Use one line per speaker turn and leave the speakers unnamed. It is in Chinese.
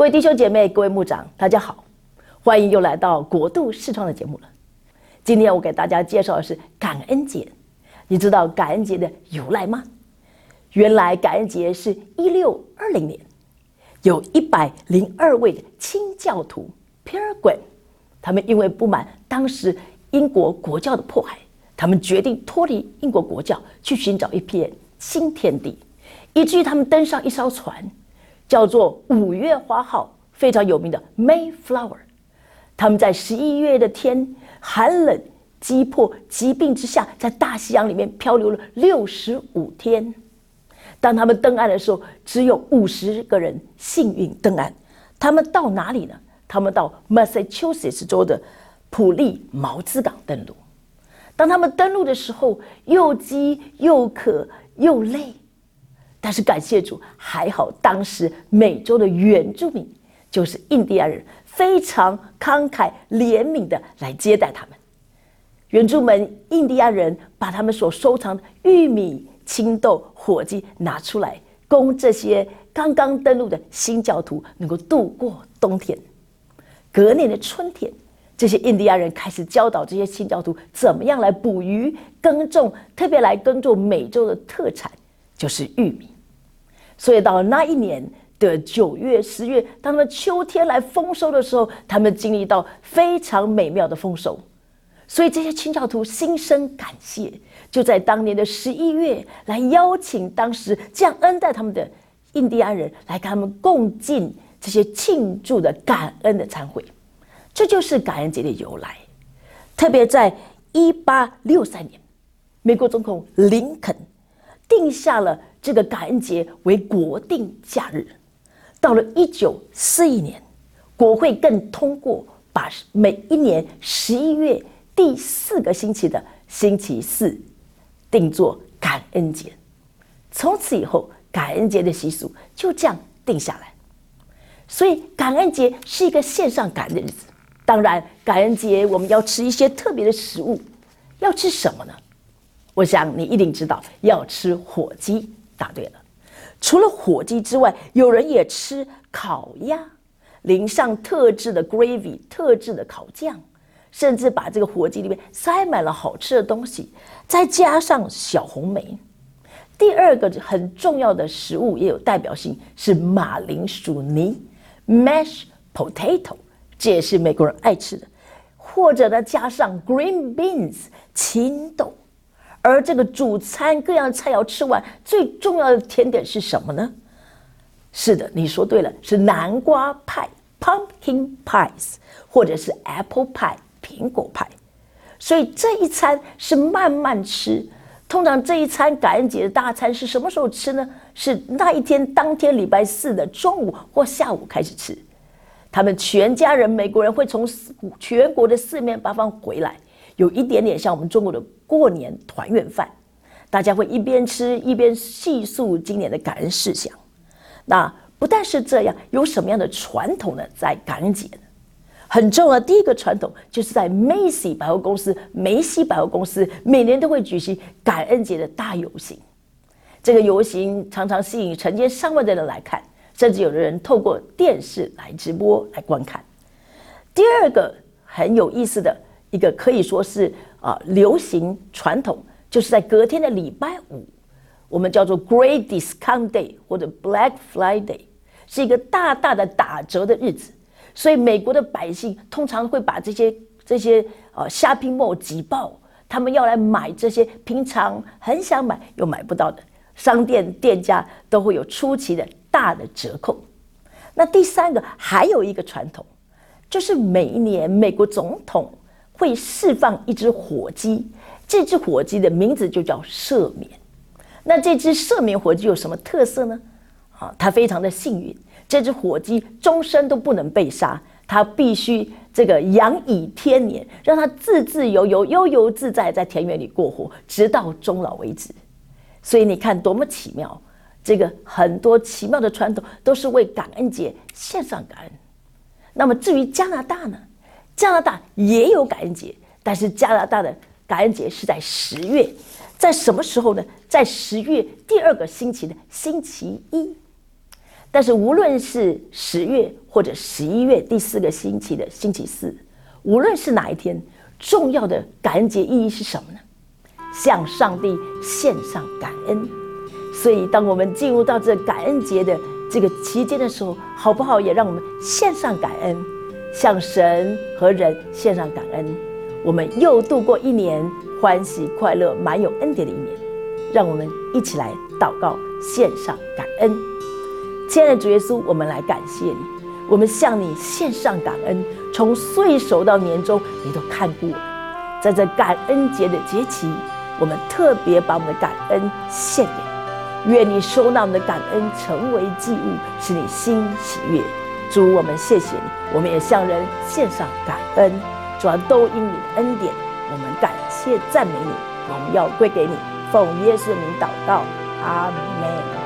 各位弟兄姐妹，各位牧长，大家好，欢迎又来到国度视窗的节目了。今天我给大家介绍的是感恩节。你知道感恩节的由来吗？原来感恩节是一六二零年，有一百零二位的清教徒 Pilgrim，他们因为不满当时英国国教的迫害，他们决定脱离英国国教，去寻找一片新天地，以至于他们登上一艘船。叫做五月花号，非常有名的 Mayflower。他们在十一月的天寒冷、击破、疾病之下，在大西洋里面漂流了六十五天。当他们登岸的时候，只有五十个人幸运登岸。他们到哪里呢？他们到 Massachusetts 州的普利茅兹港登陆。当他们登陆的时候，又饥又渴又累。但是感谢主，还好当时美洲的原住民就是印第安人，非常慷慨怜悯的来接待他们。原住民印第安人把他们所收藏的玉米、青豆、火鸡拿出来，供这些刚刚登陆的新教徒能够度过冬天。隔年的春天，这些印第安人开始教导这些新教徒怎么样来捕鱼、耕种，特别来耕种美洲的特产。就是玉米，所以到那一年的九月、十月，当他们秋天来丰收的时候，他们经历到非常美妙的丰收，所以这些清教徒心生感谢，就在当年的十一月来邀请当时这样恩待他们的印第安人来跟他们共进这些庆祝的感恩的餐会，这就是感恩节的由来。特别在一八六三年，美国总统林肯。定下了这个感恩节为国定假日。到了一九四一年，国会更通过把每一年十一月第四个星期的星期四定作感恩节。从此以后，感恩节的习俗就这样定下来。所以，感恩节是一个线上感恩的日子。当然，感恩节我们要吃一些特别的食物，要吃什么呢？我想你一定知道要吃火鸡，答对了。除了火鸡之外，有人也吃烤鸭，淋上特制的 gravy、特制的烤酱，甚至把这个火鸡里面塞满了好吃的东西，再加上小红莓。第二个很重要的食物也有代表性，是马铃薯泥 （mashed potato），这也是美国人爱吃的。或者呢，加上 green beans（ 青豆）。而这个主餐各样菜肴吃完，最重要的甜点是什么呢？是的，你说对了，是南瓜派 （pumpkin pies） 或者是 apple pie（ 苹果派）。所以这一餐是慢慢吃。通常这一餐感恩节的大餐是什么时候吃呢？是那一天当天礼拜四的中午或下午开始吃。他们全家人，美国人会从全国的四面八方回来。有一点点像我们中国的过年团圆饭，大家会一边吃一边细述今年的感恩事项。那不但是这样，有什么样的传统呢？在感恩节，很重要。第一个传统就是在梅西百货公司、梅西百货公司每年都会举行感恩节的大游行。这个游行常常吸引成千上万的人来看，甚至有的人透过电视来直播来观看。第二个很有意思的。一个可以说是啊流行传统，就是在隔天的礼拜五，我们叫做 Great Discount Day 或者 Black Friday，是一个大大的打折的日子。所以美国的百姓通常会把这些这些呃 shopping mall 挤爆，他们要来买这些平常很想买又买不到的商店店家都会有出奇的大的折扣。那第三个还有一个传统，就是每一年美国总统。会释放一只火鸡，这只火鸡的名字就叫赦免。那这只赦免火鸡有什么特色呢？啊，它非常的幸运，这只火鸡终身都不能被杀，它必须这个养以天年，让它自自由由、悠游自在在田园里过活，直到终老为止。所以你看多么奇妙，这个很多奇妙的传统都是为感恩节献上感恩。那么至于加拿大呢？加拿大也有感恩节，但是加拿大的感恩节是在十月，在什么时候呢？在十月第二个星期的星期一。但是无论是十月或者十一月第四个星期的星期四，无论是哪一天，重要的感恩节意义是什么呢？向上帝献上感恩。所以，当我们进入到这感恩节的这个期间的时候，好不好？也让我们献上感恩，向神和人献上感恩。我们又度过一年欢喜快乐、满有恩典的一年。让我们一起来祷告，献上感恩。亲爱的主耶稣，我们来感谢你，我们向你献上感恩。从岁首到年终，你都看顾我们。在这感恩节的节期，我们特别把我们的感恩献给你。愿你收纳我们的感恩，成为祭物，使你心喜悦。主，我们谢谢你，我们也向人献上感恩。主啊都因你的恩典，我们感谢赞美你，荣耀归给你。奉耶稣的名祷告，阿门。